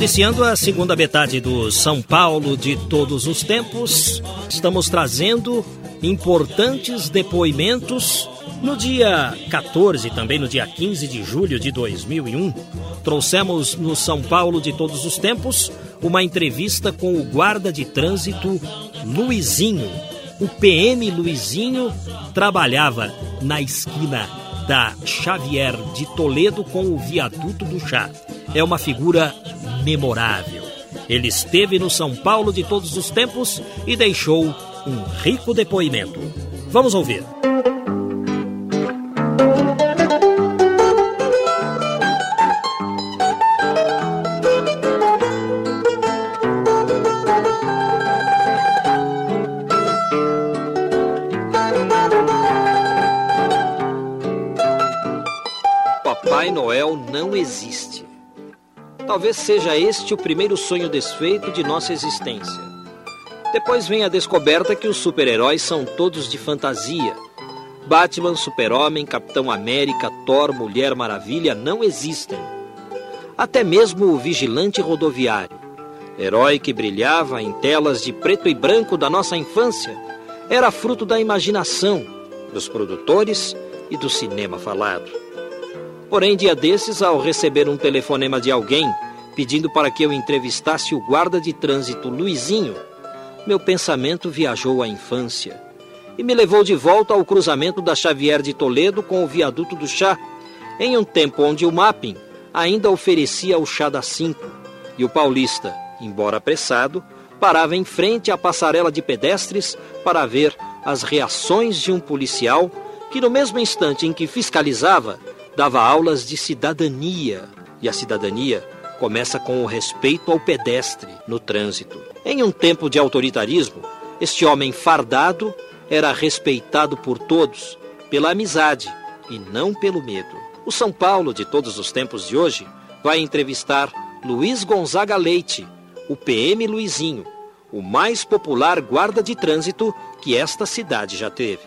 Iniciando a segunda metade do São Paulo de todos os tempos. Estamos trazendo importantes depoimentos. No dia 14 e também no dia 15 de julho de 2001, trouxemos no São Paulo de todos os tempos uma entrevista com o guarda de trânsito Luizinho. O PM Luizinho trabalhava na esquina da Xavier de Toledo com o viaduto do Chá. É uma figura memorável. Ele esteve no São Paulo de todos os tempos e deixou um rico depoimento. Vamos ouvir. Talvez seja este o primeiro sonho desfeito de nossa existência. Depois vem a descoberta que os super-heróis são todos de fantasia. Batman, Super-Homem, Capitão América, Thor, Mulher Maravilha não existem. Até mesmo o vigilante rodoviário, herói que brilhava em telas de preto e branco da nossa infância, era fruto da imaginação dos produtores e do cinema falado. Porém, dia desses, ao receber um telefonema de alguém pedindo para que eu entrevistasse o guarda de trânsito Luizinho, meu pensamento viajou à infância e me levou de volta ao cruzamento da Xavier de Toledo com o viaduto do chá, em um tempo onde o mapping ainda oferecia o chá das cinco e o paulista, embora apressado, parava em frente à passarela de pedestres para ver as reações de um policial que, no mesmo instante em que fiscalizava, dava aulas de cidadania. E a cidadania começa com o respeito ao pedestre no trânsito. Em um tempo de autoritarismo, este homem fardado era respeitado por todos pela amizade e não pelo medo. O São Paulo de todos os tempos de hoje vai entrevistar Luiz Gonzaga Leite, o PM Luizinho, o mais popular guarda de trânsito que esta cidade já teve.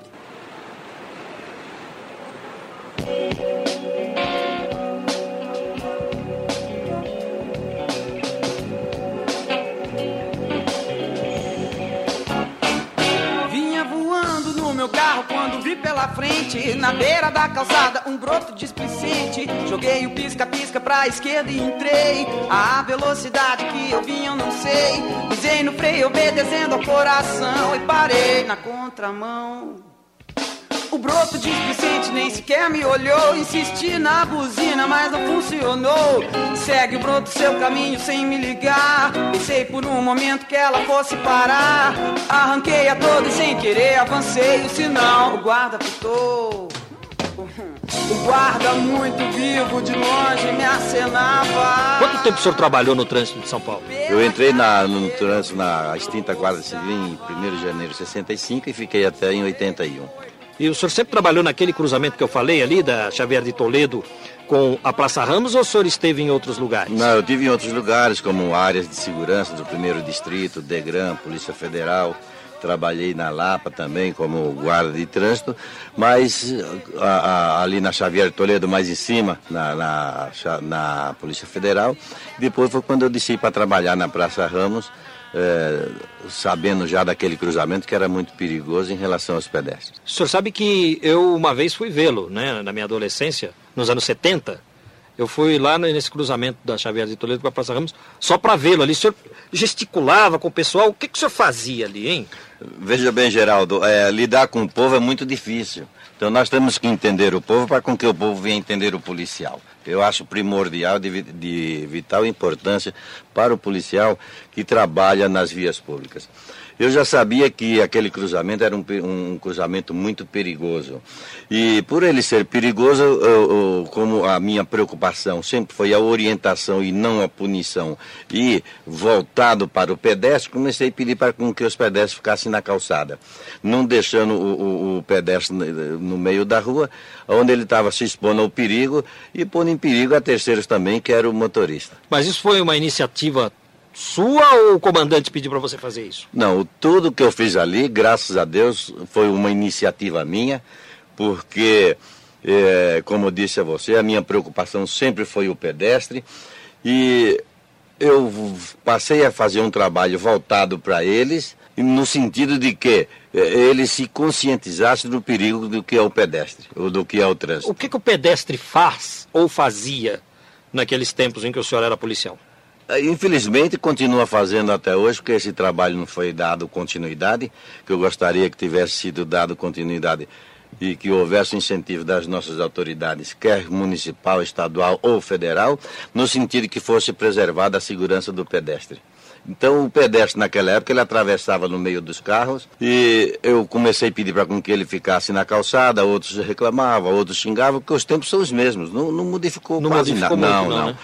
Pela frente, na beira da calçada, um broto displicente. Joguei o pisca-pisca pra esquerda e entrei. A velocidade que eu vinha eu não sei. Pisei no freio, obedecendo ao coração e parei na contramão. O broto displicente nem sequer me olhou. Insisti na buzina, mas não funcionou. Segue o broto seu caminho sem me ligar. Pensei por um momento que ela fosse parar. Arranquei a toda e sem querer avancei o sinal. O guarda pitou. O guarda muito vivo de longe me acenava. Quanto tempo o senhor trabalhou no trânsito de São Paulo? Eu entrei na, no trânsito na extinta Guarda Civil em 1 de janeiro de 65 e fiquei até em 81. E o senhor sempre trabalhou naquele cruzamento que eu falei ali, da Xavier de Toledo, com a Praça Ramos, ou o senhor esteve em outros lugares? Não, eu estive em outros lugares, como áreas de segurança do primeiro distrito, DEGRAM, Polícia Federal. Trabalhei na Lapa também como guarda de trânsito, mas a, a, ali na Xavier de Toledo, mais em cima, na, na, na Polícia Federal. Depois foi quando eu desci para trabalhar na Praça Ramos, é, sabendo já daquele cruzamento que era muito perigoso em relação aos pedestres. O senhor sabe que eu uma vez fui vê-lo, né, na minha adolescência, nos anos 70, Eu fui lá nesse cruzamento da Xavier de Toledo com a Praça Ramos só para vê-lo ali. O senhor gesticulava com o pessoal. O que, que o senhor fazia ali, hein? Veja bem, Geraldo, é, lidar com o povo é muito difícil. Então nós temos que entender o povo para com que o povo venha entender o policial. Eu acho primordial, de, de vital importância para o policial que trabalha nas vias públicas. Eu já sabia que aquele cruzamento era um, um cruzamento muito perigoso. E por ele ser perigoso, eu, eu, como a minha preocupação sempre foi a orientação e não a punição, e voltado para o pedestre, comecei a pedir para que os pedestres ficassem na calçada, não deixando o, o, o pedestre no meio da rua, onde ele estava se expondo ao perigo e pondo em perigo a terceiros também, que era o motorista. Mas isso foi uma iniciativa sua ou o comandante pediu para você fazer isso? Não, tudo que eu fiz ali, graças a Deus, foi uma iniciativa minha, porque, é, como eu disse a você, a minha preocupação sempre foi o pedestre e eu passei a fazer um trabalho voltado para eles, no sentido de que é, eles se conscientizassem do perigo do que é o pedestre, ou do que é o trânsito. O que, que o pedestre faz ou fazia naqueles tempos em que o senhor era policial? É, infelizmente continua fazendo até hoje, porque esse trabalho não foi dado continuidade, que eu gostaria que tivesse sido dado continuidade e que houvesse incentivo das nossas autoridades, quer municipal, estadual ou federal, no sentido que fosse preservada a segurança do pedestre. Então o pedestre naquela época ele atravessava no meio dos carros e eu comecei a pedir para que ele ficasse na calçada, outros reclamavam, outros xingavam, porque os tempos são os mesmos, não, não modificou não quase modificou nada. Muito, não, não. Né?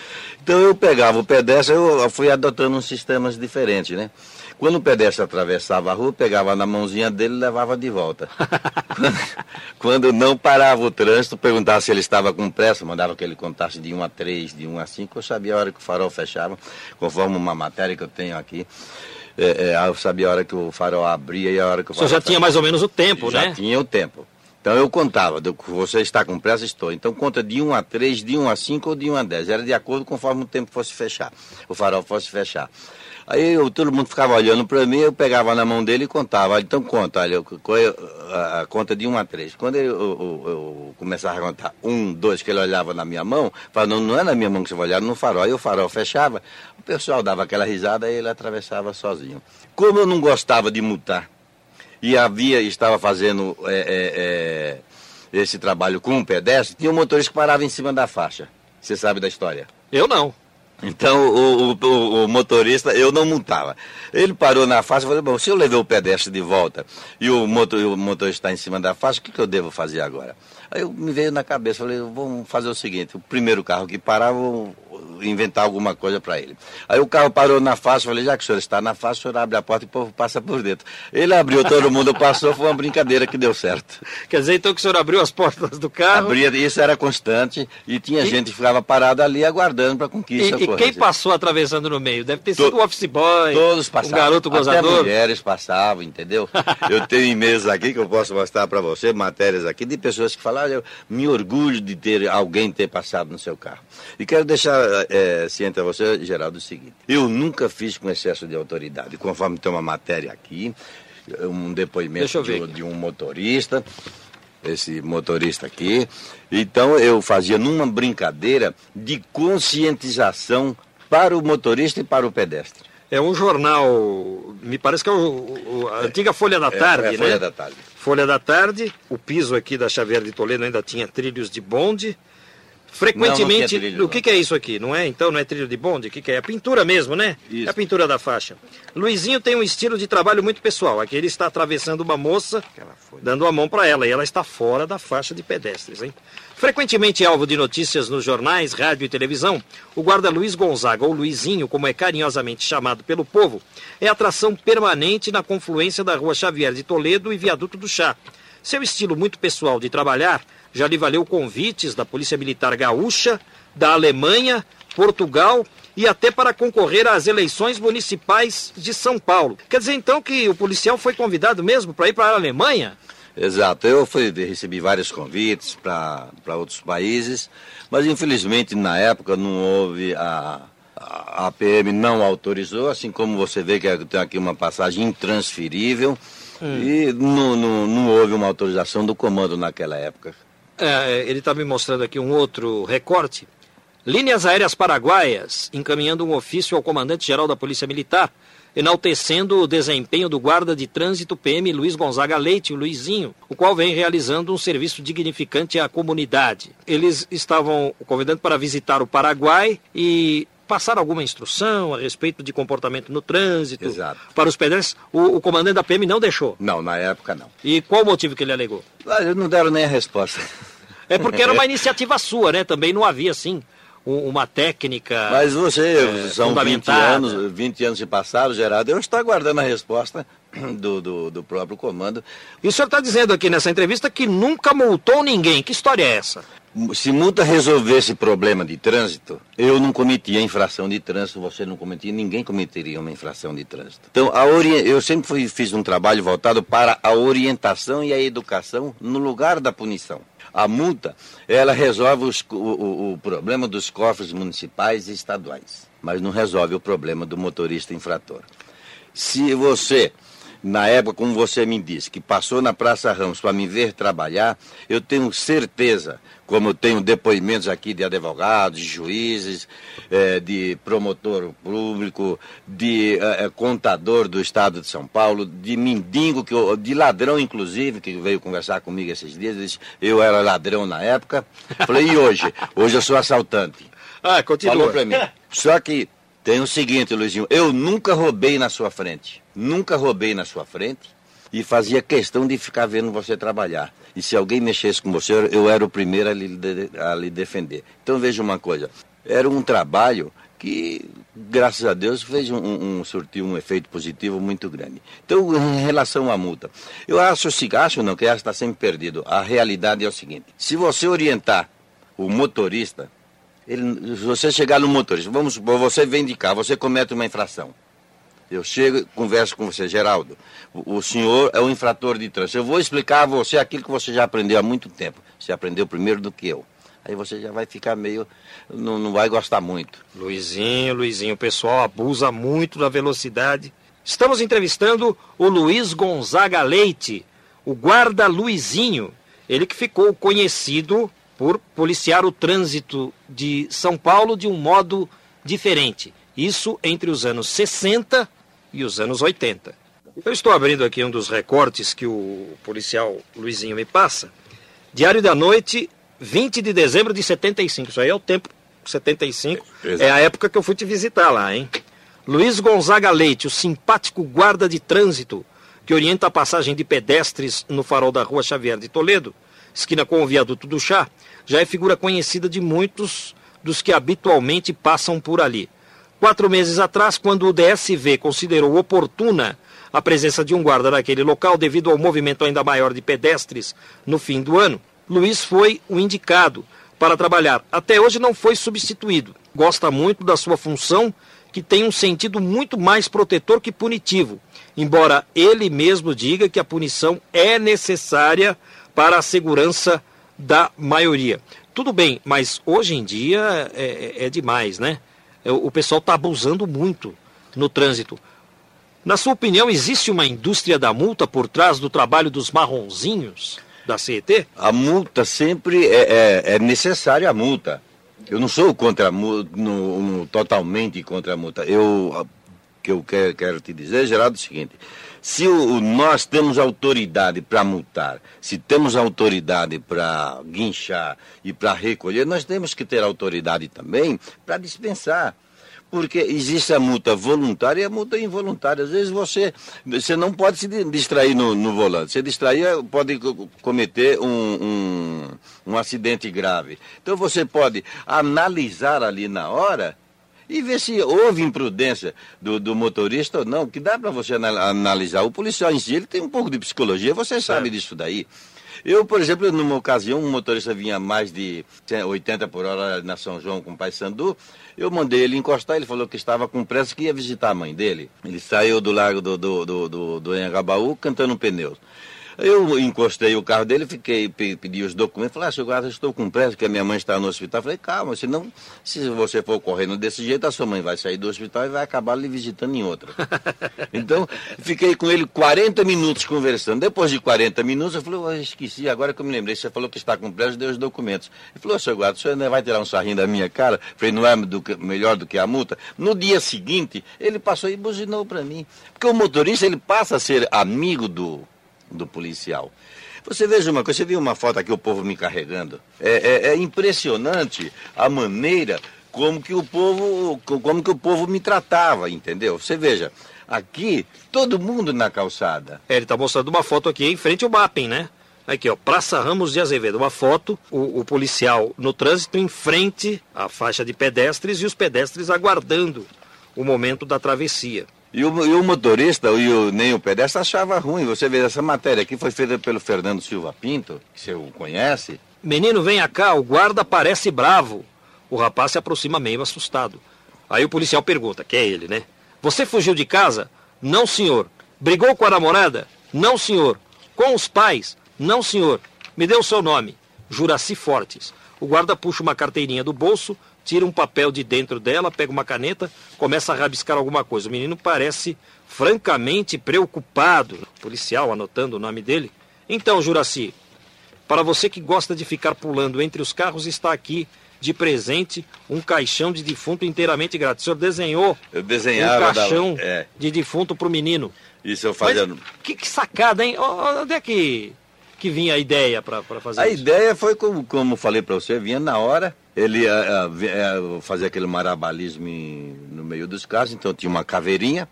Então eu pegava o pedestre, eu fui adotando uns sistemas diferentes, né? Quando o pedestre atravessava a rua, pegava na mãozinha dele e levava de volta. quando, não parava o trânsito, perguntava se ele estava com pressa, mandava que ele contasse de 1 a 3, de 1 a 5, eu sabia a hora que o farol fechava, conforme uma matéria que eu tenho aqui. É, é, eu sabia a hora que o farol abria e a hora que o farol. Você já tinha mais ou menos o tempo, já né? Já tinha o tempo. Então eu contava, você está com pressa, estou. Então conta de 1 a 3, de 1 a 5 ou de 1 a 10. Era de acordo conforme o tempo fosse fechar, o farol fosse fechar. Aí eu, todo mundo ficava olhando para mim, eu pegava na mão dele e contava. Então conta, olha, a, conta de 1 a 3. Quando eu, eu, eu, começava a contar 1, 2, que ele olhava na minha mão, falava, não, não é na minha mão que você vai olhar, no farol. Aí o farol fechava, o pessoal dava aquela risada e ele atravessava sozinho. Como eu não gostava de multar, e havia, estava fazendo é, é, é, esse trabalho com um pedestre, tinha um motorista que parava em cima da faixa. Você sabe da história? Eu não. Então o, o, o, motorista, eu não multava. Ele parou na faixa e falou, bom, se eu levei o pedestre de volta e o, motor, o motorista está em cima da faixa, o que, que eu devo fazer agora? Aí eu me veio na cabeça, falei, vamos fazer o seguinte, o primeiro carro que parar, vou inventar alguma coisa para ele. Aí o carro parou na faixa, falei, já que o senhor está na faixa, o senhor abre a porta e o povo passa por dentro. Ele abriu, todo mundo passou, foi uma brincadeira que deu certo. Quer dizer, então que o senhor abriu as portas do carro? Abria, isso era constante, e tinha e... gente que ficava parada ali aguardando para conquista. E, e quem passou atravessando no meio? Deve ter sido o um office boy, todos passavam, um garoto gozador. Até mulheres passavam, entendeu? eu tenho mesas aqui que eu posso mostrar para você, matérias aqui, de pessoas que falaram, eu me orgulho de ter alguém ter passado no seu carro. E quero deixar é, ciente a você, Geraldo, o seguinte: eu nunca fiz com excesso de autoridade, conforme tem uma matéria aqui, um depoimento de, de um motorista esse motorista aqui. Então eu fazia numa brincadeira de conscientização para o motorista e para o pedestre. É um jornal, me parece que é o, o, a antiga Folha da é, Tarde, é, é Folha da Tarde. Folha da Tarde, o piso aqui da Xavier de Toledo ainda tinha trilhos de bonde. Frequentemente, não, não o que, que, é isso aqui? Não é? Então não é trilho de bonde? O que, que é? É pintura mesmo, né? Isso. É a pintura da faixa. Luizinho tem um estilo de trabalho muito pessoal. Aqui ele está atravessando uma moça, dando a mão para ela, e ela está fora da faixa de pedestres, hein? Frequentemente alvo de notícias nos jornais, rádio e televisão, o guarda Luiz Gonzaga, ou Luizinho, como é carinhosamente chamado pelo povo, é atração permanente na confluência da rua Xavier de Toledo e Viaduto do Chá. Seu estilo muito pessoal de trabalhar já lhe valeu convites da Polícia Militar Gaúcha, da Alemanha, Portugal e até para concorrer às eleições municipais de São Paulo. Quer dizer então que o policial foi convidado mesmo para ir para a Alemanha? Exato, eu fui, recebi vários convites para outros países, mas infelizmente na época não houve a, a PM não autorizou, assim como você vê que tem aqui uma passagem intransferível, hum. e não, não, não houve uma autorização do comando naquela época. É, ele está me mostrando aqui um outro recorte. Linhas Aéreas Paraguaias, encaminhando um ofício ao comandante-geral da Polícia Militar, enaltecendo o desempenho do guarda de trânsito PM Luiz Gonzaga Leite, o Luizinho, o qual vem realizando um serviço dignificante à comunidade. Eles estavam convidando para visitar o Paraguai e passar alguma instrução a respeito de comportamento no trânsito Exato. para os pedestres. O, o, comandante da PM não deixou. Não, na época não. E qual o motivo que ele alegou? Ah, eles não deram nem a resposta. É porque era uma iniciativa sua, né? Também não havia assim uma técnica. Mas você, é, são 20 anos, 20 anos se passaram, Gerardo, eu estou aguardando a resposta do, do, do próprio comando. E o senhor está dizendo aqui nessa entrevista que nunca multou ninguém. Que história é essa? Se multa resolvesse problema de trânsito, eu não cometia infração de trânsito, você não cometia, ninguém cometeria uma infração de trânsito. Então, ori... eu sempre fui, fiz um trabalho voltado para a orientação e a educação no lugar da punição. A multa, ela resolve os, o, o, o problema dos cofres municipais e estaduais, mas não resolve o problema do motorista infrator. Se você na época, como você me disse, que passou na Praça Ramos para me ver trabalhar, eu tenho certeza, como eu tenho depoimentos aqui de advogados, de juízes, eh, de promotor público, de eh, contador do Estado de São Paulo, de mendigo, que eu, de ladrão, inclusive, que veio conversar comigo esses dias, disse, eu era ladrão na época. Falei, e hoje? Hoje eu sou assaltante. Ah, continua. Falou para mim. Só que tem o seguinte, Luizinho, eu nunca roubei na sua frente. Nunca roubei na sua frente e fazia questão de ficar vendo você trabalhar. E se alguém mexesse com você, eu era o primeiro a lhe, a lhe defender. Então veja uma coisa, era um trabalho que, graças a Deus, fez um, um, surtiu um efeito positivo muito grande. Então, em relação à multa, eu acho, se acho não, que essa está sempre perdido. A realidade é o seguinte, se você orientar o motorista, ele, você chegar no motorista, vamos supor, você vem de cá, você comete uma infração. Eu chego converso com você, Geraldo. O, o, senhor é um infrator de trânsito. Eu vou explicar a você aquilo que você já aprendeu há muito tempo. Você aprendeu primeiro do que eu. Aí você já vai ficar meio. Não, não vai gostar muito. Luizinho, Luizinho, o pessoal abusa muito da velocidade. Estamos entrevistando o Luiz Gonzaga Leite, o guarda Luizinho. Ele que ficou conhecido por policiar o trânsito de São Paulo de um modo diferente. Isso entre os anos 60 e os anos 80. Eu estou abrindo aqui um dos recortes que o policial Luizinho me passa. Diário da Noite, 20 de dezembro de 75. Isso aí é o tempo 75. Exato. É a época que eu fui te visitar lá, hein? Luiz Gonzaga Leite, o simpático guarda de trânsito que orienta a passagem de pedestres no farol da rua Xavier de Toledo, esquina com o viaduto do Chá, já é figura conhecida de muitos dos que habitualmente passam por ali. Quatro meses atrás, quando o DSV considerou oportuna a presença de um guarda naquele local devido ao movimento ainda maior de pedestres no fim do ano, Luiz foi o indicado para trabalhar. Até hoje não foi substituído. Gosta muito da sua função, que tem um sentido muito mais protetor que punitivo, embora ele mesmo diga que a punição é necessária para a segurança da maioria. Tudo bem, mas hoje em dia é, é, é demais, né? É, o pessoal está abusando muito no trânsito. Na sua opinião, existe uma indústria da multa por trás do trabalho dos marronzinhos da CET? A multa sempre é, é, é necessária a multa. Eu não sou contra a multa, no, no, totalmente contra a multa. Eu que eu quero, quero te dizer, Geraldo, é o seguinte: se o, nós temos autoridade para multar, se temos autoridade para guinchar e para recolher, nós temos que ter autoridade também para dispensar. Porque existe a multa voluntária e a multa involuntária. Às vezes você, você não pode se distrair no, no volante. Se distrair, pode cometer um, um, um acidente grave. Então você pode analisar ali na hora e ver se houve imprudência do, do motorista ou não, que dá para você analisar. O policial em si, ele tem um pouco de psicologia, você sabe disso daí. Eu, por exemplo, numa ocasião, um motorista vinha mais de 80 por hora na São João com o pai Sandu. Eu mandei ele encostar, ele falou que estava com pressa, que ia visitar a mãe dele. Ele saiu do lago do, do, do, do, do Engabaú cantando pneus. Eu encostei o carro dele, fiquei, pedi os documentos, falei, ah, seu guarda, estou com pressa, porque a minha mãe está no hospital. Falei, calma, senão, se você for correndo desse jeito, a sua mãe vai sair do hospital e vai acabar lhe visitando em outra. então, fiquei com ele 40 minutos conversando. Depois de 40 minutos, eu falei, eu esqueci, agora que eu me lembrei, você falou que está com pressa, deu os documentos. Ele falou, seu guarda, o senhor ainda vai tirar um sarrinho da minha cara? falei, não é do que, melhor do que a multa? No dia seguinte, ele passou e buzinou para mim. Porque o motorista, ele passa a ser amigo do do policial. Você veja uma coisa, você viu uma foto aqui, o povo me carregando. É, é, é, impressionante a maneira como que o povo, como que o povo me tratava, entendeu? Você veja, aqui, todo mundo na calçada. É, ele está mostrando uma foto aqui em frente ao MAPEN, né? Aqui, ó, Praça Ramos de Azevedo. Uma foto, o, o, policial no trânsito em frente à faixa de pedestres e os pedestres aguardando o momento da travessia. E o, e o motorista e o, nem o pedestre achava ruim. Você vê, essa matéria aqui foi feita pelo Fernando Silva Pinto, que você conhece. Menino, venha cá, o guarda parece bravo. O rapaz se aproxima meio assustado. Aí o policial pergunta, que é ele, né? Você fugiu de casa? Não, senhor. Brigou com a namorada? Não, senhor. Com os pais? Não, senhor. Me dê o seu nome. Juraci Fortes. O guarda puxa uma carteirinha do bolso, tira um papel de dentro dela, pega uma caneta, começa a rabiscar alguma coisa. O menino parece francamente preocupado. O policial anotando o nome dele. Então, Juraci, para você que gosta de ficar pulando entre os carros, está aqui de presente um caixão de defunto inteiramente grátis. O senhor desenhou eu desenhava um caixão da... é. de defunto para o menino. Isso eu fazia. Mas, que, que, sacada, hein? Onde é que, que vinha a ideia para fazer a isso? A ideia foi, como, como falei para você, vinha na hora ele uh, uh, fazia aquele marabalismo no meio dos carros, então tinha uma caveirinha,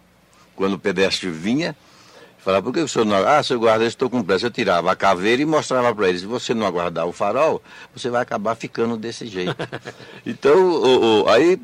quando o pedestre vinha, falava, por que o senhor não... Ah, seu guarda, eu estou com pressa. Eu tirava a caveira e mostrava para ele, se você não aguardar o farol, você vai acabar ficando desse jeito. então, o, o, aí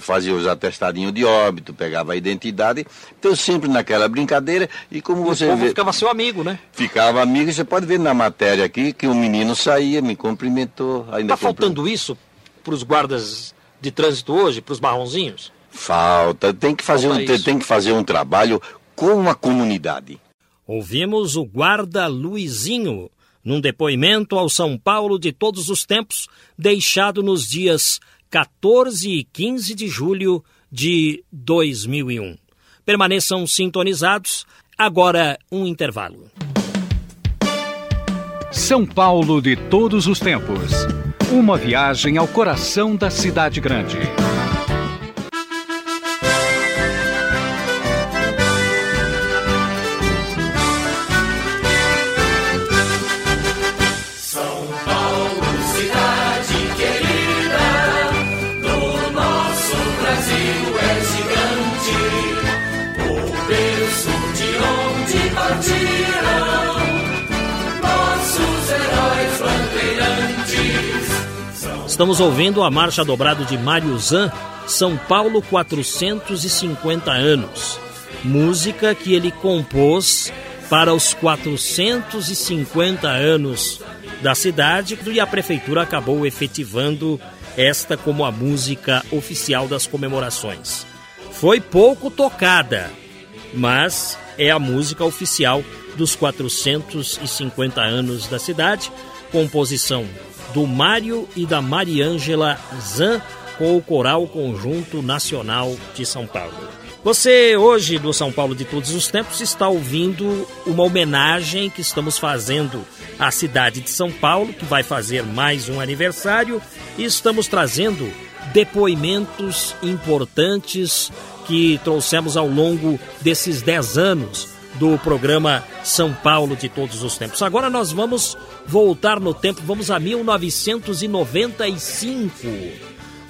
fazia os atestadinhos de óbito, pegava a identidade, então sempre naquela brincadeira, e como você o vê... ficava seu amigo, né? Ficava amigo, e você pode ver na matéria aqui que o menino saía, me cumprimentou. Está faltando isso para os guardas de trânsito hoje, para os marronzinhos? Falta. Tem que, fazer um, tem que fazer um trabalho com a comunidade. Ouvimos o guarda Luizinho, num depoimento ao São Paulo de todos os tempos, deixado nos dias 14 e 15 de julho de 2001. Permaneçam sintonizados. Agora, um intervalo. São Paulo de todos os tempos. Uma viagem ao coração da cidade grande. Estamos ouvindo a marcha dobrado de Mário Zan, São Paulo 450 anos. Música que ele compôs para os 450 anos da cidade e a prefeitura acabou efetivando esta como a música oficial das comemorações. Foi pouco tocada, mas é a música oficial dos 450 anos da cidade, composição do Mário e da Mariângela Zan com o Coral Conjunto Nacional de São Paulo. Você hoje do São Paulo de todos os tempos está ouvindo uma homenagem que estamos fazendo à cidade de São Paulo, que vai fazer mais um aniversário, e estamos trazendo depoimentos importantes que trouxemos ao longo desses 10 anos do programa São Paulo de todos os tempos. Agora nós vamos voltar no tempo, vamos a 1995,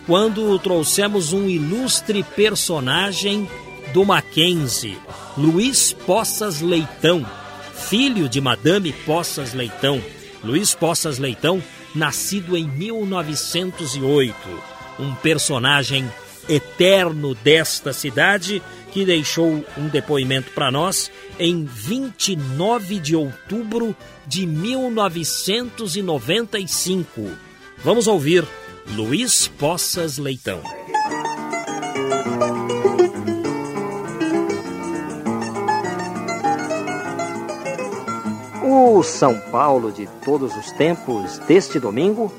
quando trouxemos um ilustre personagem do Mackenzie, Luiz Poças Leitão, filho de Madame Poças Leitão. Luiz Poças Leitão, nascido em 1908, um personagem eterno desta cidade que deixou um depoimento para nós em 29 de outubro de 1995. Vamos ouvir Luiz Poças Leitão. O São Paulo de todos os tempos deste domingo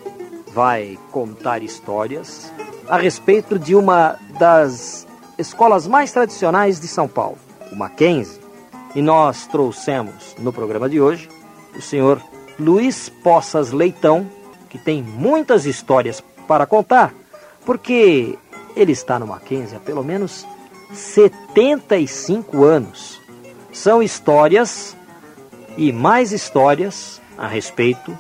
vai contar histórias a respeito de uma das escolas mais tradicionais de São Paulo, o Mackenzie. E nós trouxemos no programa de hoje o senhor Luiz Poças Leitão, que tem muitas histórias para contar, porque ele está no Mackenzie há pelo menos 75 anos. São histórias e mais histórias a respeito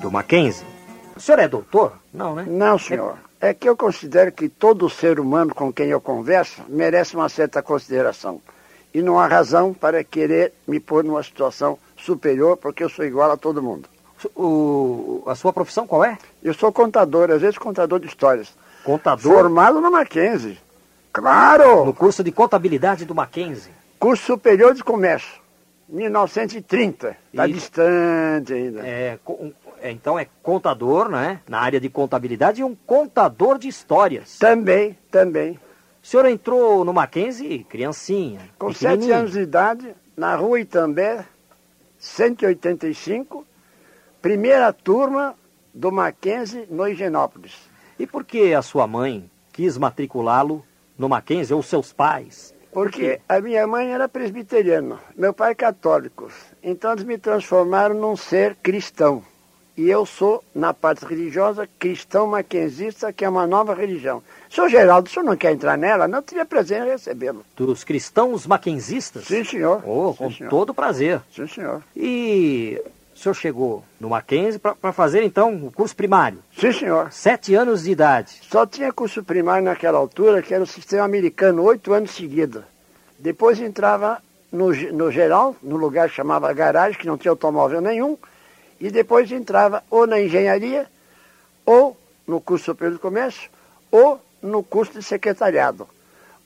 do Mackenzie. O senhor é doutor? Não, né? Não, senhor. É que eu considero que todo ser humano com quem eu converso merece uma certa consideração. E não há razão para querer me pôr numa situação superior, porque eu sou igual a todo mundo. O, a sua profissão qual é? Eu sou contador, às vezes contador de histórias. Contador? Formado no Mackenzie. Claro! No curso de contabilidade do Mackenzie. Curso Superior de Comércio. 1930. Está distante ainda. É, é, então é contador, né? Na área de contabilidade e um contador de histórias. Também, também. O senhor entrou no Mackenzie criancinha. Com sete anos de idade, na rua Itambé, 185, primeira turma do Mackenzie no Higienópolis. E por que a sua mãe quis matriculá-lo no Mackenzie ou seus pais? Porque a minha mãe era presbiteriana, meu pai católico. Então eles me transformaram num ser cristão. E eu sou, na parte religiosa, cristão maquenzista, que é uma nova religião. Senhor Geraldo, o senhor não quer entrar nela? Não teria prazer em recebê-lo. Dos cristãos mackenzistas? Sim, senhor. Oh, Sim, com senhor. todo prazer. Sim, senhor. E o senhor chegou no Mackenzie para fazer então o curso primário. Sim, senhor. Sete anos de idade. Só tinha curso primário naquela altura, que era o sistema americano, oito anos seguidos. Depois entrava no, no geral, no lugar que chamava garagem, que não tinha automóvel nenhum, e depois entrava ou na engenharia, ou no curso superior de comércio, ou no curso de secretariado,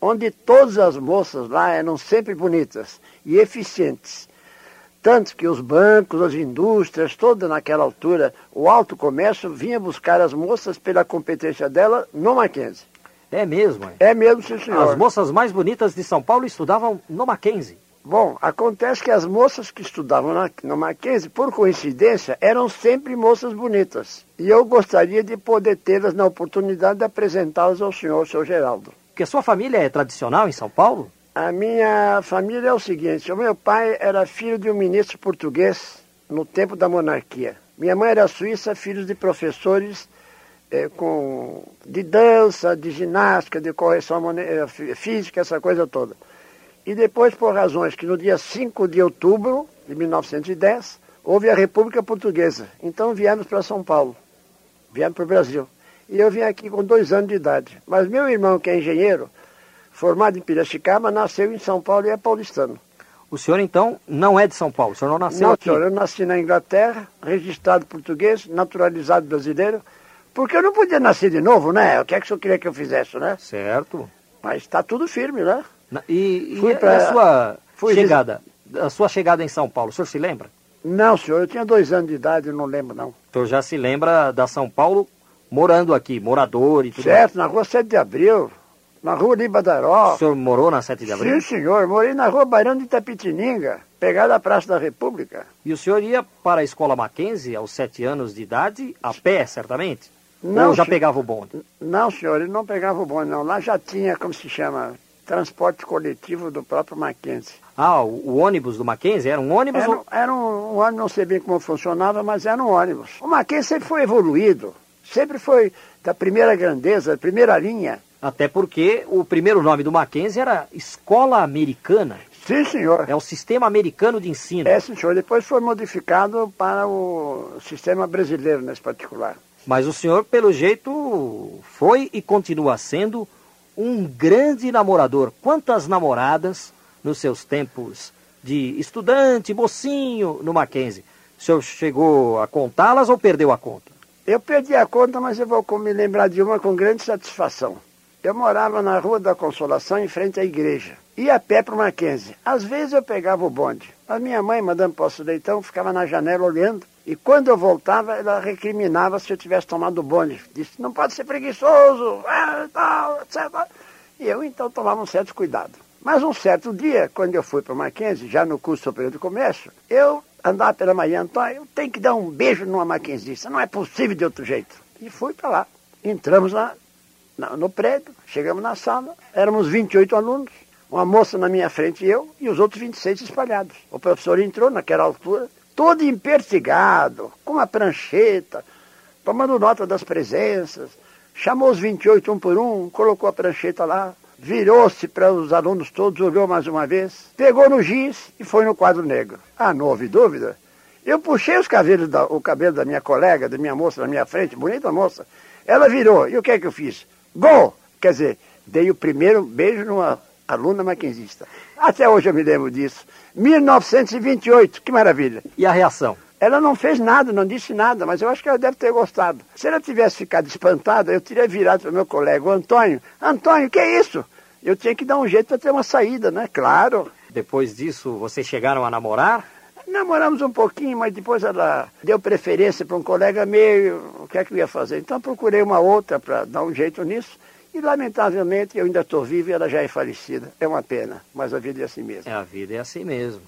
onde todas as moças lá eram sempre bonitas e eficientes. Tanto que os bancos, as indústrias, toda naquela altura, o alto comércio vinha buscar as moças pela competência dela no Mackenzie. É mesmo, é? É mesmo, sim, senhor. As moças mais bonitas de São Paulo estudavam no Mackenzie. Bom, acontece que as moças que estudavam na, no Mackenzie, por coincidência, eram sempre moças bonitas. E eu gostaria de poder tê-las na oportunidade de apresentá-las ao senhor, seu Geraldo. Porque sua família é tradicional em São Paulo? A minha família é o seguinte: o meu pai era filho de um ministro português no tempo da monarquia. Minha mãe era suíça, filhos de professores eh, com, de dança, de ginástica, de correção eh, fí- física, essa coisa toda. E depois, por razões que no dia 5 de outubro de 1910, houve a República Portuguesa. Então viemos para São Paulo, viemos para o Brasil. E eu vim aqui com dois anos de idade. Mas meu irmão, que é engenheiro, formado em Piracicaba, nasceu em São Paulo e é paulistano. O senhor, então, não é de São Paulo. O senhor não nasceu Não, aqui. senhor, eu nasci na Inglaterra, registrado português, naturalizado brasileiro, porque eu não podia nascer de novo, né? O que é que o senhor queria que eu fizesse, né? Certo. Mas está tudo firme, né? Na- E, e Fui pra- a sua fui chegada, a sua chegada em São Paulo, o senhor se lembra? Não, senhor, eu tinha dois anos de idade, não lembro, não. O senhor já se lembra da São Paulo morando aqui, morador e tudo Certo, na rua 7 de Abril, na rua Libadaró. mais. O senhor morou na 7 de abril? Sim, senhor, morei na rua Barão de Itapetininga, pegada à Praça da República. E o senhor ia para a escola Mackenzie aos sete anos de idade, a pé, certamente? Não, Ou já senhor. pegava o bonde? Não, senhor, ele não pegava o bonde, não. Lá já tinha, como se chama, transporte coletivo do próprio Mackenzie. Ah, o, o ônibus do Mackenzie era um ônibus? Era, ou- era um, um ônibus, não sei bem como funcionava, mas era um ônibus. O Mackenzie sempre foi evoluído, sempre foi da primeira grandeza, da primeira linha. Até porque o primeiro nome do Mackenzie era Escola Americana. Sim, senhor. É o sistema americano de ensino. É, sim, senhor. Depois foi modificado para o sistema brasileiro, nesse particular. Mas o senhor, pelo jeito, foi e continua sendo um grande namorador. Quantas namoradas nos seus tempos de estudante, mocinho, no Mackenzie? O senhor chegou a contá-las ou perdeu a conta? Eu perdi a conta, mas eu vou me lembrar de uma com grande satisfação. Eu morava na Rua da Consolação, em frente à igreja. Ia a pé para o Mackenzie. Às vezes eu pegava o bonde. A minha mãe, Madame Poço Leitão, ficava na janela olhando. E quando eu voltava, ela recriminava se eu tivesse tomado o bonde. Disse, não pode ser preguiçoso, ah, tal, etc. E eu então tomava um certo cuidado. Mas um certo dia, quando eu fui para o Mackenzie, já no curso superior de comércio, eu andava pela manhã, Antônio, eu tenho que dar um beijo numa maquinzista, não é possível de outro jeito. E fui para lá. Entramos na, no prédio, chegamos na sala, éramos 28 alunos, uma moça na minha frente e eu, e os outros 26 espalhados. O professor entrou naquela altura, todo empertigado, com uma prancheta, tomando nota das presenças, chamou os 28 um por um, colocou a prancheta lá, virou-se para os alunos todos, olhou mais uma vez, pegou no giz e foi no quadro negro. Ah, não houve dúvida. Eu puxei os cabelos da, o cabelo da minha colega, da minha moça na minha frente, bonita moça. Ela virou. E o que é que eu fiz? Gol! Quer dizer, dei o primeiro beijo numa aluna maquinzista. Até hoje eu me lembro disso. 1928, que maravilha. E a reação? Ela não fez nada, não disse nada, mas eu acho que ela deve ter gostado. Se ela tivesse ficado espantada, eu teria virado para o meu colega, o Antônio. Antônio, que é isso? Eu tinha que dar um jeito para ter uma saída, né? Claro. Depois disso, vocês chegaram a namorar? Namoramos um pouquinho, mas depois ela deu preferência para um colega meu, o que é que eu ia fazer? Então procurei uma outra para dar um jeito nisso. E lamentavelmente eu ainda estou vivo e ela já é falecida. É uma pena, mas a vida é assim mesmo. É, a vida é assim mesmo.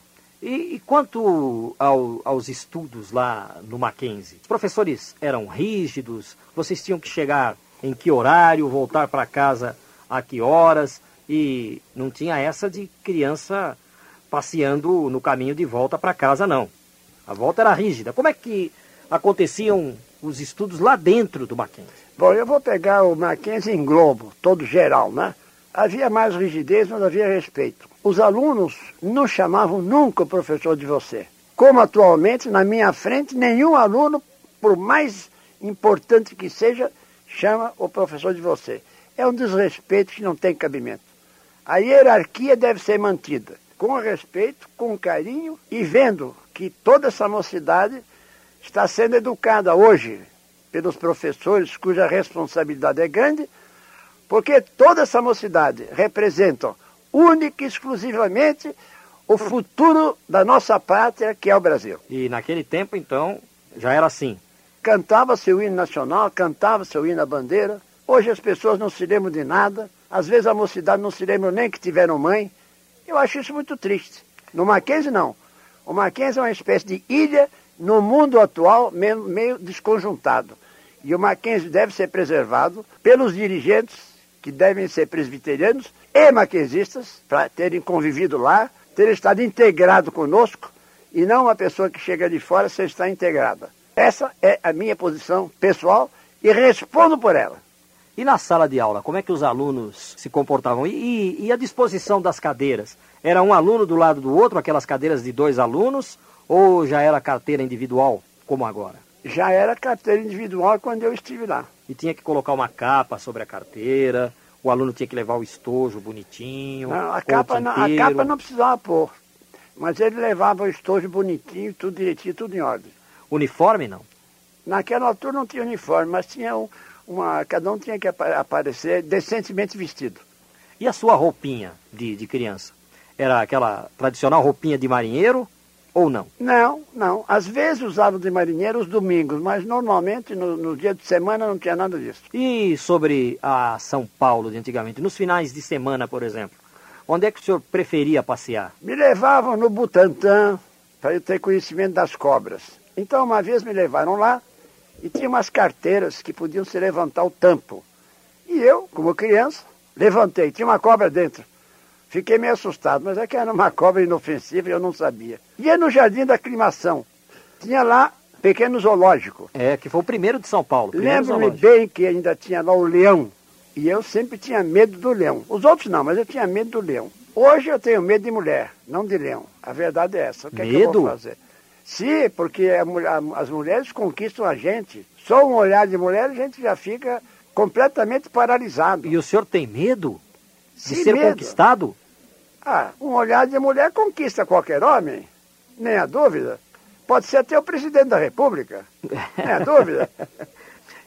E, e quanto ao, aos estudos lá no Mackenzie? Os professores eram rígidos? Vocês tinham que chegar em que horário, voltar para casa a que horas? E não tinha essa de criança passeando no caminho de volta para casa, não. A volta era rígida. Como é que aconteciam os estudos lá dentro do Mackenzie? Bom, eu vou pegar o Mackenzie em globo, todo geral, né? Havia mais rigidez, mas havia respeito. Os alunos não chamavam nunca o professor de você. Como atualmente, na minha frente, nenhum aluno, por mais importante que seja, chama o professor de você. É um desrespeito que não tem cabimento. A hierarquia deve ser mantida com respeito, com carinho e vendo que toda essa mocidade está sendo educada hoje pelos professores, cuja responsabilidade é grande, porque toda essa mocidade representa única e exclusivamente o futuro da nossa pátria, que é o Brasil. E naquele tempo, então, já era assim. Cantava seu hino nacional, cantava seu hino à bandeira. Hoje as pessoas não se lembram de nada. Às vezes a mocidade não se lembra nem que tiveram mãe. Eu acho isso muito triste. No Mackenzie, não. O Mackenzie é uma espécie de ilha no mundo atual meio, meio desconjuntado. E o Mackenzie deve ser preservado pelos dirigentes, que devem ser presbiterianos e maquenzistas, para terem convivido lá, terem estado integrado conosco, e não uma pessoa que chega de fora sem estar integrada. Essa é a minha posição pessoal e respondo por ela. E na sala de aula, como é que os alunos se comportavam? E, e, e, a disposição das cadeiras? Era um aluno do lado do outro, aquelas cadeiras de dois alunos, ou já era carteira individual, como agora? Já era carteira individual quando eu estive lá. E tinha que colocar uma capa sobre a carteira, o aluno tinha que levar o estojo bonitinho. Não, a, capa não, a capa não precisava pôr. Mas ele levava o estojo bonitinho, tudo direitinho, tudo em ordem. Uniforme não? Naquela altura não tinha uniforme, mas tinha um, uma, cada um tinha que aparecer decentemente vestido. E a sua roupinha de, de criança? Era aquela tradicional roupinha de marinheiro ou não? Não, não. Às vezes usavam de marinheiro os domingos, mas normalmente no, no, dia de semana não tinha nada disso. E sobre a São Paulo de antigamente, nos finais de semana, por exemplo, onde é que o senhor preferia passear? Me levavam no Butantã para eu ter conhecimento das cobras. Então uma vez me levaram lá e tinha umas carteiras que podiam se levantar o tampo. E eu, como criança, levantei, tinha uma cobra dentro. Fiquei meio assustado, mas é que era uma cobra inofensiva e eu não sabia. Ia no Jardim da Aclimação. Tinha lá pequeno zoológico. É, que foi o primeiro de São Paulo. Lembro-me bem que ainda tinha lá o leão. E eu sempre tinha medo do leão. Os outros não, mas eu tinha medo do leão. Hoje eu tenho medo de mulher, não de leão. A verdade é essa. O que medo? é que eu vou fazer? Sim, porque a, a, as mulheres conquistam a gente. Só um olhar de mulher a gente já fica completamente paralisado. E o senhor tem medo de ser medo. conquistado? Ah, um olhar de mulher conquista qualquer homem, nem a dúvida. Pode ser até o presidente da República, nem a dúvida.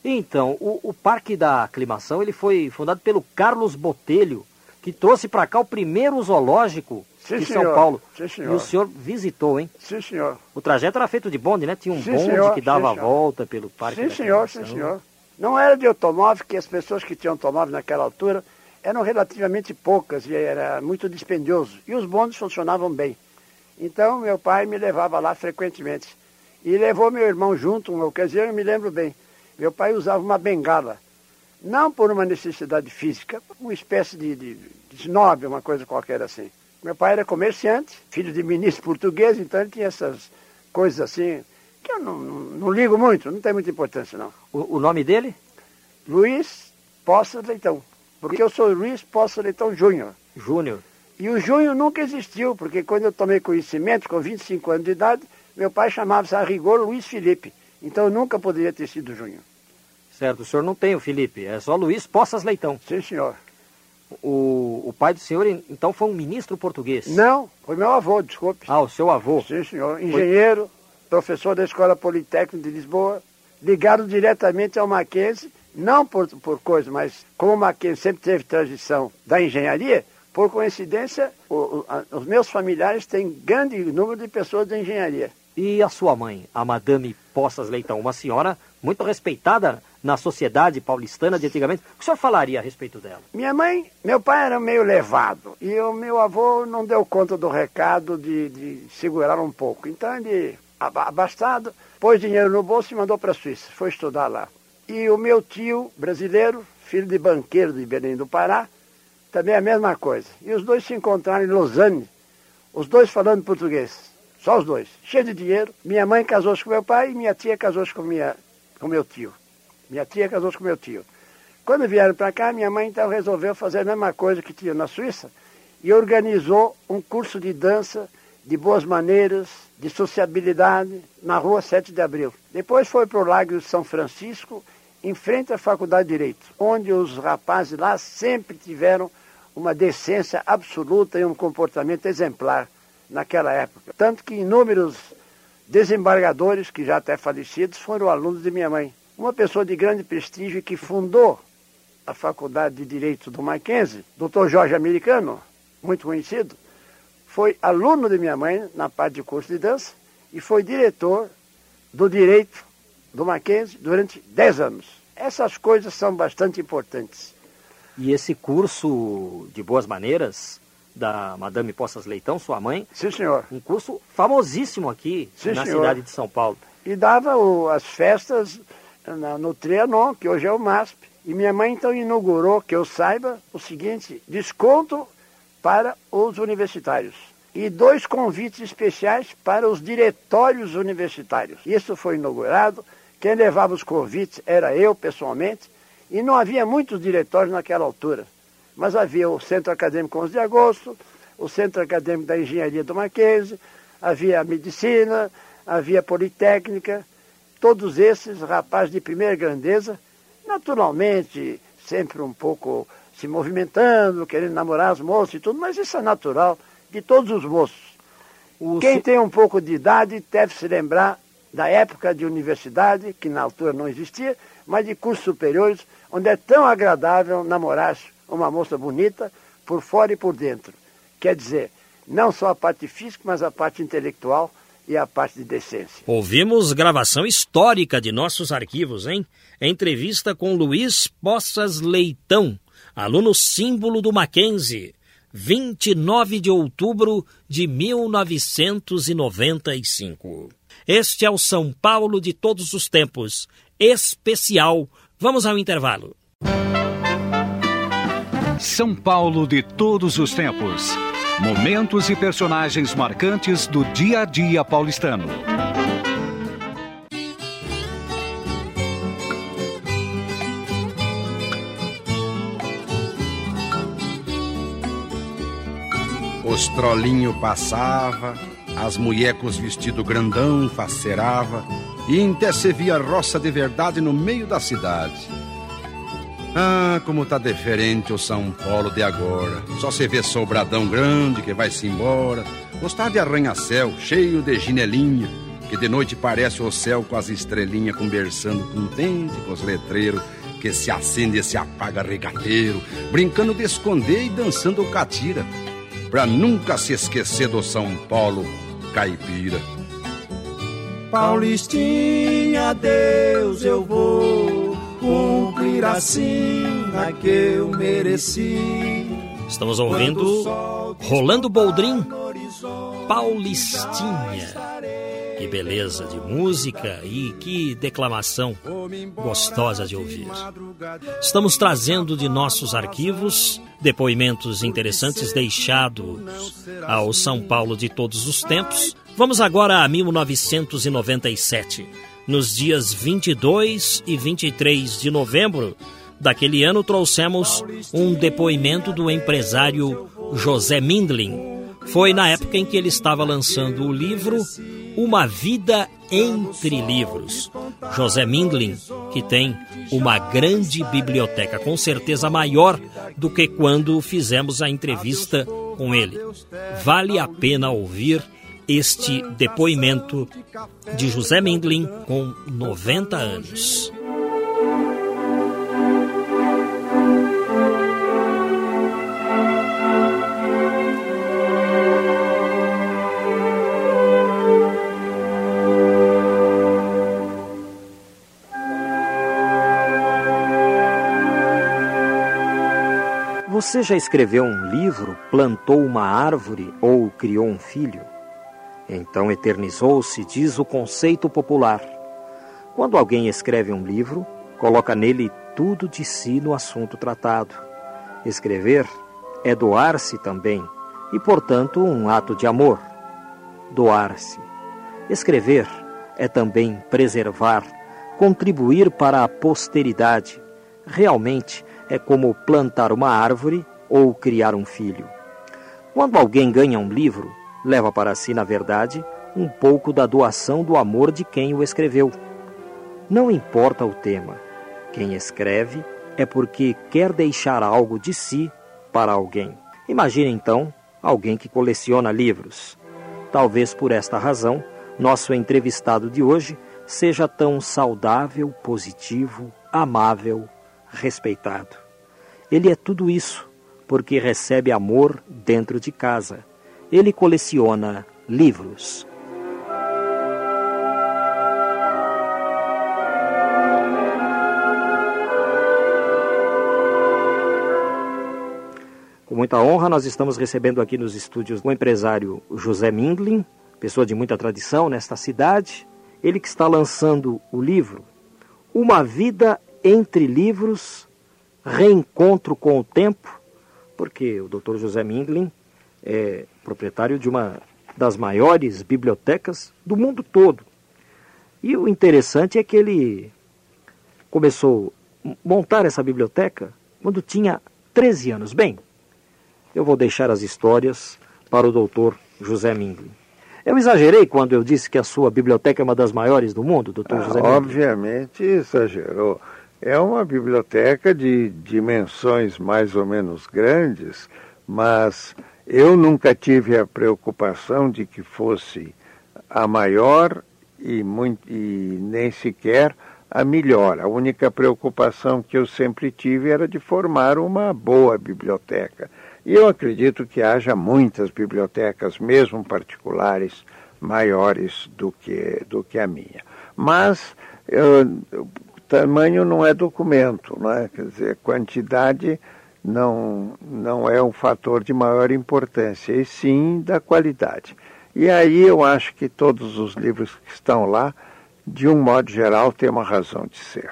Então, o, o Parque da Aclimação ele foi fundado pelo Carlos Botelho, que trouxe para cá o primeiro zoológico Sim, de senhor. São Paulo. Sim, E senhor. o senhor visitou, hein? Sim, senhor. O trajeto era feito de bonde, né? Tinha um Sim, bonde senhor. que dava a volta pelo Parque Sim, senhor, sim, senhor. Não era de automóvel, que as pessoas que tinham automóvel naquela altura eram relativamente poucas e era muito dispendioso. E os bondes funcionavam bem. Então meu pai me levava lá frequentemente. E levou meu irmão junto, uma ocasião, eu me lembro bem. Meu pai usava uma bengala. Não por uma necessidade física, uma espécie de, de, de snob, uma coisa qualquer assim. Meu pai era comerciante, filho de ministro português, então ele tinha essas coisas assim, que eu não, não, não ligo muito, não tem muita importância não. O, o nome dele? Luiz Poça Leitão. Porque eu sou Luiz Poça Leitão Júnior. Júnior. E o Júnior nunca existiu, porque quando eu tomei conhecimento, com 25 anos de idade, meu pai chamava-se a rigor Luiz Felipe. Então eu nunca poderia ter sido Júnior. Certo, o senhor não tem o Felipe, é só Luiz Poças Leitão. Sim, senhor. O, o pai do senhor, então, foi um ministro português? Não, foi meu avô, desculpe. Ah, o seu avô? Sim, senhor. Engenheiro, professor da Escola Politécnica de Lisboa, ligado diretamente ao Mackenzie, não por, por coisa, mas como o Mackenzie sempre teve tradição da engenharia, por coincidência, o, o, a, os meus familiares têm grande número de pessoas da engenharia. E a sua mãe, a Madame Poças Leitão, uma senhora muito respeitada na sociedade paulistana de antigamente. O que o senhor falaria a respeito dela? Minha mãe, meu pai era meio levado e o meu avô não deu conta do recado de, de segurar um pouco. Então ele, abastado, pôs dinheiro no bolso e mandou para a Suíça. Foi estudar lá. E o meu tio brasileiro, filho de banqueiro de Belém do Pará, também a mesma coisa. E os dois se encontraram em Lausanne, os dois falando português. Só os dois. Cheio de dinheiro. Minha mãe casou-se com meu pai e minha tia casou-se com, com meu tio. Minha tia casou-se com meu tio. Quando vieram para cá, minha mãe então resolveu fazer a mesma coisa que tinha na Suíça e organizou um curso de dança, de boas maneiras, de sociabilidade na rua 7 de abril. Depois foi para o Lago de São Francisco, em frente à Faculdade de Direito, onde os rapazes lá sempre tiveram uma decência absoluta e um comportamento exemplar naquela época. Tanto que inúmeros desembargadores, que já até falecidos, foram alunos de minha mãe. Uma pessoa de grande prestígio que fundou a Faculdade de Direito do Mackenzie, Dr. Jorge Americano, muito conhecido, foi aluno de minha mãe na parte de curso de dança e foi diretor do Direito do Mackenzie durante 10 anos. Essas coisas são bastante importantes. E esse curso de boas maneiras da Madame Poças Leitão, sua mãe. Sim, senhor. Um curso famosíssimo aqui Sim, na senhor. cidade de São Paulo. E dava o, as festas na, no Trianon, que hoje é o MASP. E minha mãe então inaugurou, que eu saiba, o seguinte, desconto para os universitários. E dois convites especiais para os diretórios universitários. Isso foi inaugurado. Quem levava os convites era eu, pessoalmente. E não havia muitos diretórios naquela altura mas havia o Centro Acadêmico 11 de Agosto, o Centro Acadêmico da Engenharia do Mackenzie, havia a Medicina, havia a Politécnica, todos esses rapazes de primeira grandeza, naturalmente, sempre um pouco se movimentando, querendo namorar as moças e tudo, mas isso é natural de todos os moços. O Quem se- tem um pouco de idade deve se lembrar da época de universidade, que na altura não existia, mas de cursos superiores, onde é tão agradável namorar uma moça bonita por fora e por dentro. Quer dizer, não só a parte física, mas a parte intelectual e a parte de decência. Ouvimos gravação histórica de nossos arquivos, hein? Entrevista com Luiz Poças Leitão, aluno símbolo do Mackenzie, 29 de outubro de 1995. Este é o São Paulo de todos os tempos, especial. Vamos ao intervalo. São Paulo de todos os tempos. Momentos e personagens marcantes do dia a dia paulistano. Os trolinho passava, as mulher vestidos grandão facerava, e até se via roça de verdade no meio da cidade. Ah, como tá diferente o São Paulo de agora. Só se vê sobradão grande que vai-se embora. Gostar de arranha-céu, cheio de ginelinha, que de noite parece o céu com as estrelinhas conversando contente com os letreiros, que se acende e se apaga regateiro, brincando de esconder e dançando catira, pra nunca se esquecer do São Paulo caipira. Paulistinha, Deus, eu vou cumprir a sina que eu mereci. Estamos ouvindo Rolando Boldrin, Paulistinha. Que beleza de música e que declamação gostosa de ouvir. Estamos trazendo de nossos arquivos depoimentos interessantes deixados ao São Paulo de todos os tempos. Vamos agora a 1997. Nos dias 22 e 23 de novembro daquele ano, trouxemos um depoimento do empresário José Mindlin. Foi na época em que ele estava lançando o livro Uma Vida Entre Livros. José Mindlin, que tem uma grande biblioteca, com certeza maior do que quando fizemos a entrevista com ele. Vale a pena ouvir este depoimento de José Mindlin com 90 anos. Você já escreveu um livro, plantou uma árvore ou criou um filho? Então eternizou-se, diz o conceito popular. Quando alguém escreve um livro, coloca nele tudo de si no assunto tratado. Escrever é doar-se também, e portanto um ato de amor. Doar-se. Escrever é também preservar, contribuir para a posteridade. Realmente é como plantar uma árvore ou criar um filho. Quando alguém ganha um livro, leva para si, na verdade, um pouco da doação do amor de quem o escreveu. Não importa o tema, quem escreve é porque quer deixar algo de si para alguém. Imagine então alguém que coleciona livros. Talvez por esta razão, nosso entrevistado de hoje seja tão saudável, positivo, amável, respeitado. Ele é tudo isso porque recebe amor dentro de casa. Ele coleciona livros. Com muita honra, nós estamos recebendo aqui nos estúdios o empresário José Mindlin, pessoa de muita tradição nesta cidade. Ele que está lançando o livro Uma Vida entre Livros reencontro com o tempo, porque o Dr. José Mindlin é proprietário de uma das maiores bibliotecas do mundo todo. E o interessante é que ele começou a montar essa biblioteca quando tinha 13 anos. Bem, eu vou deixar as histórias para o doutor José Mindlin. Eu exagerei quando eu disse que a sua biblioteca é uma das maiores do mundo, doutor ah, José Mindlin? Obviamente exagerou. É uma biblioteca de dimensões mais ou menos grandes, mas eu nunca tive a preocupação de que fosse a maior e, muito, e nem sequer a melhor. A única preocupação que eu sempre tive era de formar uma boa biblioteca. E eu acredito que haja muitas bibliotecas, mesmo particulares, maiores do que, do que a minha. Mas eu, tamanho não é documento, não é? Quer dizer, quantidade não, não é um fator de maior importância, e sim da qualidade. E aí eu acho que todos os livros que estão lá, de um modo geral, têm uma razão de ser.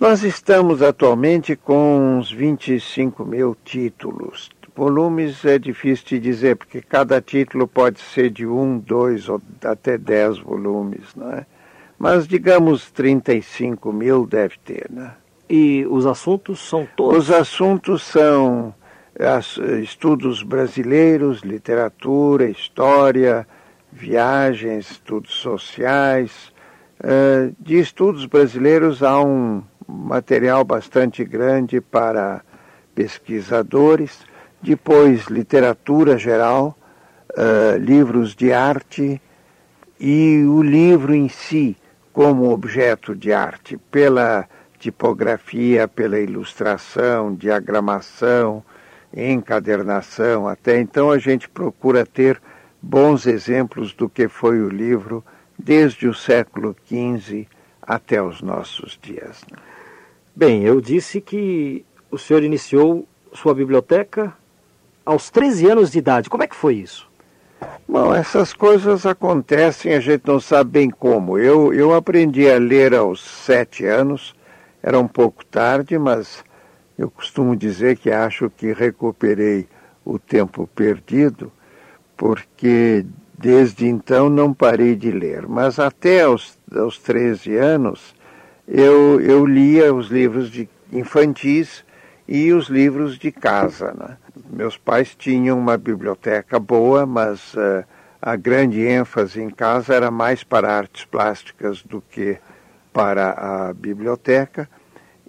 Nós estamos atualmente com uns 25 mil títulos. Volumes é difícil de dizer, porque cada título pode ser de um, dois ou até dez volumes, não é? Mas, digamos, 35 mil deve ter, né? E os assuntos são todos? Os assuntos são estudos brasileiros, literatura, história, viagens, estudos sociais. Eh, de estudos brasileiros há um material bastante grande para pesquisadores. Depois, literatura geral, eh, livros de arte e o livro em si como objeto de arte, pela tipografia, pela ilustração, diagramação, encadernação. Até então a gente procura ter bons exemplos do que foi o livro desde o século XV até os nossos dias. Né? Bem, eu disse que o senhor iniciou sua biblioteca aos 13 anos de idade. Como é que foi isso? Bom, essas coisas acontecem, a gente não sabe bem como. Eu, eu aprendi a ler aos sete anos, era um pouco tarde, mas eu costumo dizer que acho que recuperei o tempo perdido, porque desde então não parei de ler. Mas até aos, aos 13 anos eu, eu lia os livros de infantis e os livros de casa. Né? Meus pais tinham uma biblioteca boa, mas uh, a grande ênfase em casa era mais para artes plásticas do que para a biblioteca.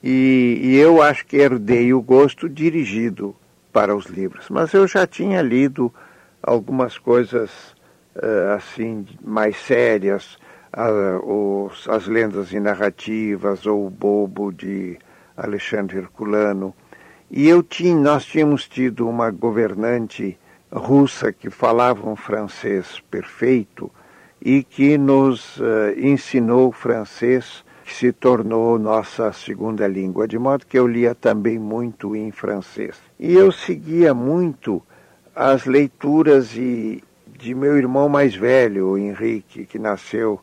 E, e eu acho que herdei o gosto dirigido para os livros. Mas eu já tinha lido algumas coisas uh, assim mais sérias, uh, os, as lendas e narrativas ou o Bobo de Alexandre Herculano. E eu tinha, nós tínhamos tido uma governante russa que falava um francês perfeito e que nos uh, ensinou francês, que se tornou nossa segunda língua, de modo que eu lia também muito em francês. E eu seguia muito as leituras e, de meu irmão mais velho, Henrique, que nasceu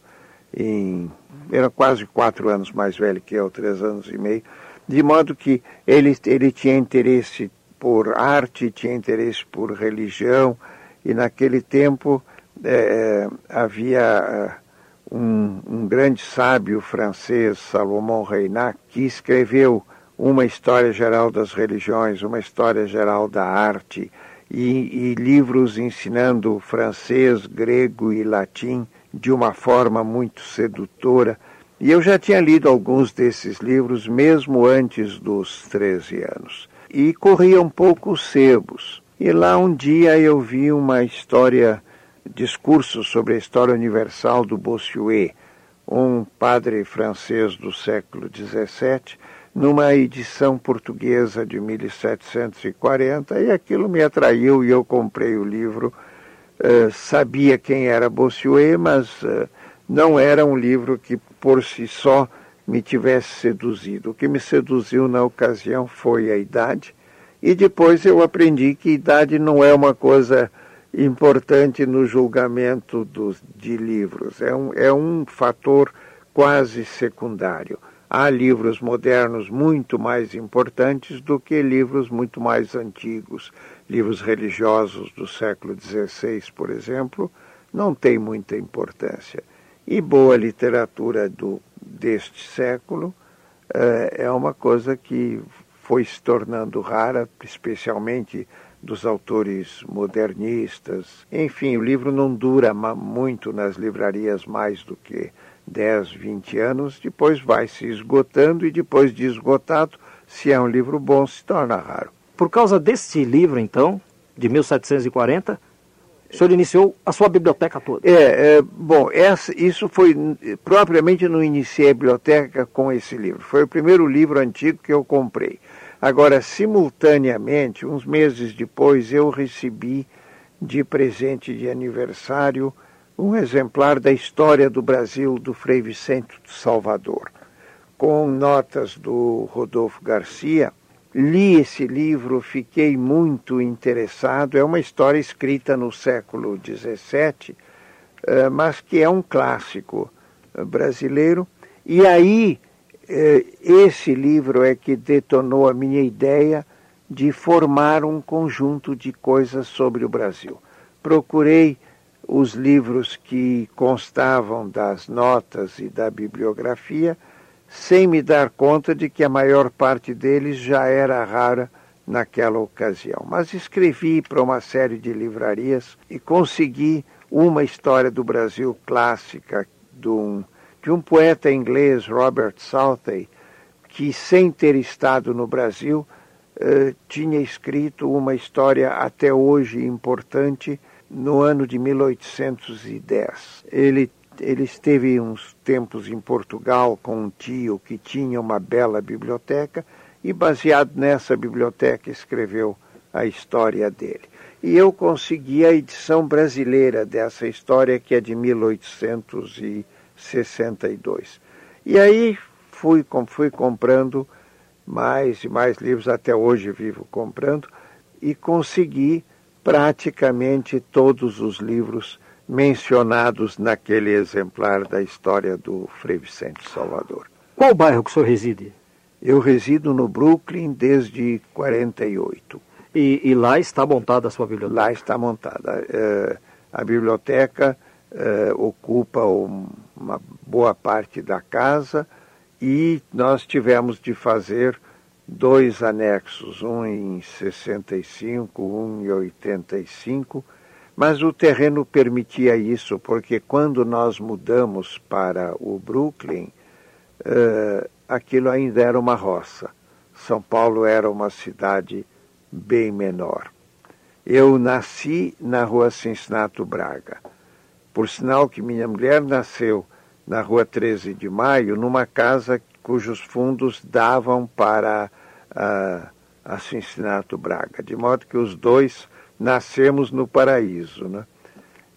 em. era quase quatro anos mais velho que eu, três anos e meio de modo que ele, ele tinha interesse por arte, tinha interesse por religião, e naquele tempo é, havia é, um, um, grande sábio francês, Salomão Reinach, que escreveu uma história geral das religiões, uma história geral da arte, e, e livros ensinando francês, grego e latim de uma forma muito sedutora e eu já tinha lido alguns desses livros mesmo antes dos 13 anos. E corria um pouco os sebos. E lá um dia eu vi uma história, discurso sobre a história universal do Bossuet, um padre francês do século XVII, numa edição portuguesa de 1740, e aquilo me atraiu e eu comprei o livro. Uh, sabia quem era Bossuet, mas uh, não era um livro que por si só me tivesse seduzido. O que me seduziu na ocasião foi a idade, e depois eu aprendi que idade não é uma coisa importante no julgamento dos, de livros, é um, é um fator quase secundário. Há livros modernos muito mais importantes do que livros muito mais antigos. Livros religiosos do século XVI, por exemplo, não têm muita importância. E boa literatura do, deste século é, é uma coisa que foi se tornando rara, especialmente dos autores modernistas. Enfim, o livro não dura muito nas livrarias mais do que 10, 20 anos, depois vai se esgotando e depois de esgotado, se é um livro bom, se torna raro. Por causa deste livro, então, de 1740, o senhor iniciou a sua biblioteca toda. É, é bom, essa, isso foi, propriamente não iniciei a biblioteca com esse livro. Foi o primeiro livro antigo que eu comprei. Agora, simultaneamente, uns meses depois, eu recebi de presente de aniversário um exemplar da História do Brasil do Frei Vicente de Salvador, com notas do Rodolfo Garcia, Li esse livro, fiquei muito interessado. É uma história escrita no século XVII, eh, mas que é um clássico eh, brasileiro. E aí, esse livro é que detonou a minha ideia de formar um conjunto de coisas sobre o Brasil. Procurei os livros que constavam das notas e da bibliografia sem me dar conta de que a maior parte deles já era rara naquela ocasião. Mas escrevi para uma série de livrarias e consegui uma história do Brasil clássica de um, de um poeta inglês, Robert Southey, que, sem ter estado no Brasil, eh, tinha escrito uma história até hoje importante no ano de 1810. Ele ele esteve uns tempos em Portugal com um tio que tinha uma bela biblioteca e, baseado nessa biblioteca, escreveu a história dele. E eu consegui a edição brasileira dessa história, que é de 1862. E aí fui, fui comprando mais e mais livros, até hoje vivo comprando, e consegui praticamente todos os livros mencionados naquele exemplar da história do Frei Vicente Salvador. Qual bairro que o senhor reside? Eu resido no Brooklyn desde 48. E, e lá está montada a sua biblioteca? Lá está montada. É, a biblioteca é, ocupa um, uma boa parte da casa e nós tivemos de fazer dois anexos, um em 65, um em 85, mas o terreno permitia isso, porque quando nós mudamos para o Brooklyn, uh, aquilo ainda era uma roça. São Paulo era uma cidade bem menor. Eu nasci na rua Cincinnati Braga. Por sinal que minha mulher nasceu na rua 13 de Maio, numa casa cujos fundos davam para a, a Cincinnati Braga, de modo que os dois nascemos no paraíso. Né?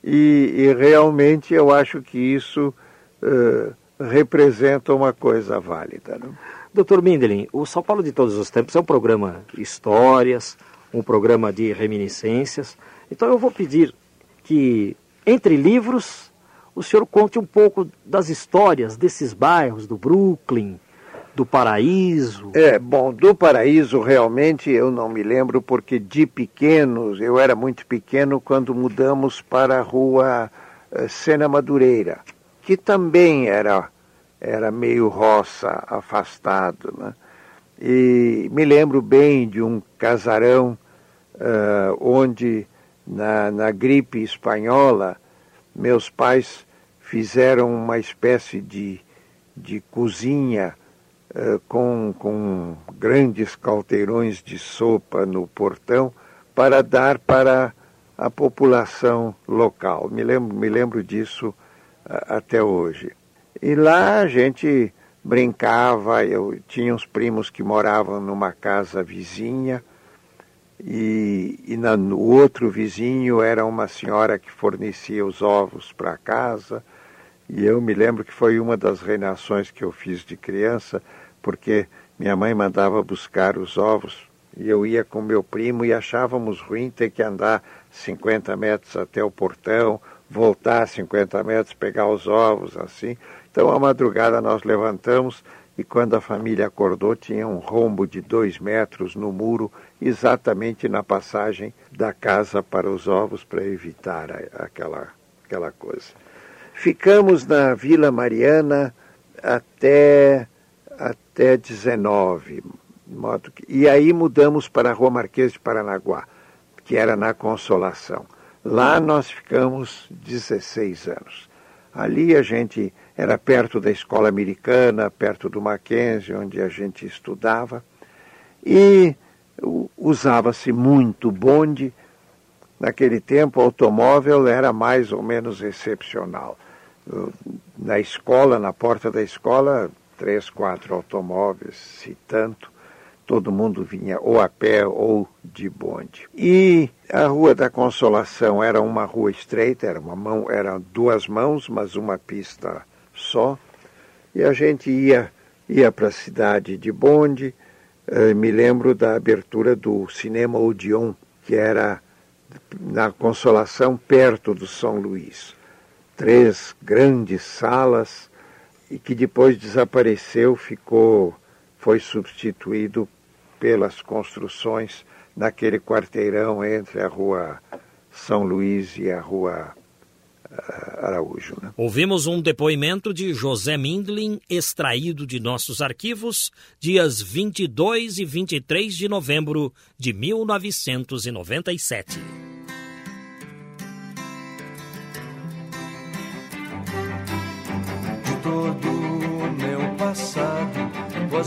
E, e realmente eu acho que isso uh, representa uma coisa válida. Né? Doutor Mindelin, o São Paulo de Todos os Tempos é um programa de histórias, um programa de reminiscências. Então eu vou pedir que, entre livros, o senhor conte um pouco das histórias desses bairros, do Brooklyn, do Paraíso? É, bom, do Paraíso realmente eu não me lembro, porque de pequenos, eu era muito pequeno quando mudamos para a rua uh, Sena Madureira, que também era, era meio roça, afastado. Né? E me lembro bem de um casarão uh, onde, na, na gripe espanhola, meus pais fizeram uma espécie de, de cozinha eh, com, com grandes calteirões de sopa no portão para dar para a população local. Me lembro, me lembro disso até hoje. E lá a gente brincava, eu tinha uns primos que moravam numa casa vizinha, e, e na, no outro vizinho era uma senhora que fornecia os ovos para casa. E eu me lembro que foi uma das reinações que eu fiz de criança, porque minha mãe mandava buscar os ovos e eu ia com meu primo e achávamos ruim ter que andar 50 metros até o portão, voltar 50 metros, pegar os ovos, assim. Então, à madrugada, nós levantamos e, quando a família acordou, tinha um rombo de dois metros no muro, exatamente na passagem da casa para os ovos, para evitar aquela, aquela coisa. Ficamos na Vila Mariana até até 19. Modo que, e aí mudamos para a Rua Marquês de Paranaguá, que era na Consolação. Lá nós ficamos 16 anos. Ali a gente era perto da escola americana, perto do Mackenzie, onde a gente estudava, e usava-se muito bonde. Naquele tempo, o automóvel era mais ou menos excepcional. Na escola, na porta da escola, três, quatro automóveis, se tanto. Todo mundo vinha ou a pé ou de bonde. E a Rua da Consolação era uma rua estreita, era uma mão, eram duas mãos, mas uma pista só. E a gente ia ia para a cidade de bonde. Eh, me lembro da abertura do cinema Odeon, que era na Consolação, perto do São Luís. Três grandes salas e que depois desapareceu, ficou, foi substituído pelas construções naquele quarteirão entre a rua São Luís e a rua Araújo. Né? Ouvimos um depoimento de José Mindlin, extraído de nossos arquivos, dias 22 e 23 de novembro de 1997. todo o meu passado,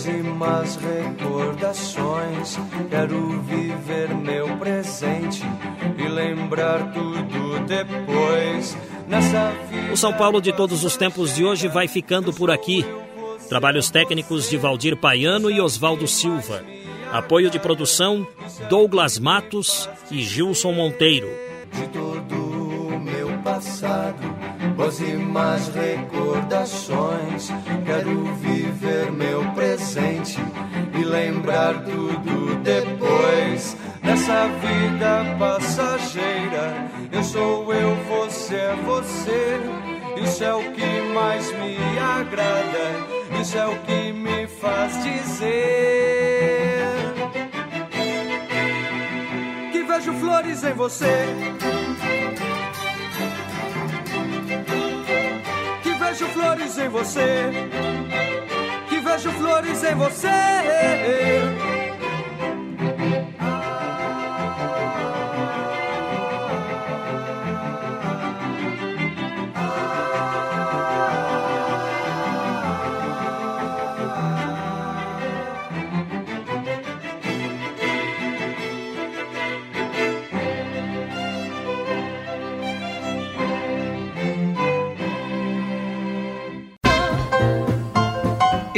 e más recordações. Quero viver meu presente e lembrar tudo depois. O São Paulo de todos os tempos de hoje vai ficando por aqui. Trabalhos técnicos de Valdir Paiano e Oswaldo Silva. Apoio de produção Douglas Matos e Gilson Monteiro. de todo o meu passado, voz e más recordações. Quero viver meu presente e lembrar tudo depois. Nessa vida passageira você. Isso é o que mais me agrada, isso é o que me faz dizer. Que vejo flores em você. Que vejo flores em você. Que vejo flores em você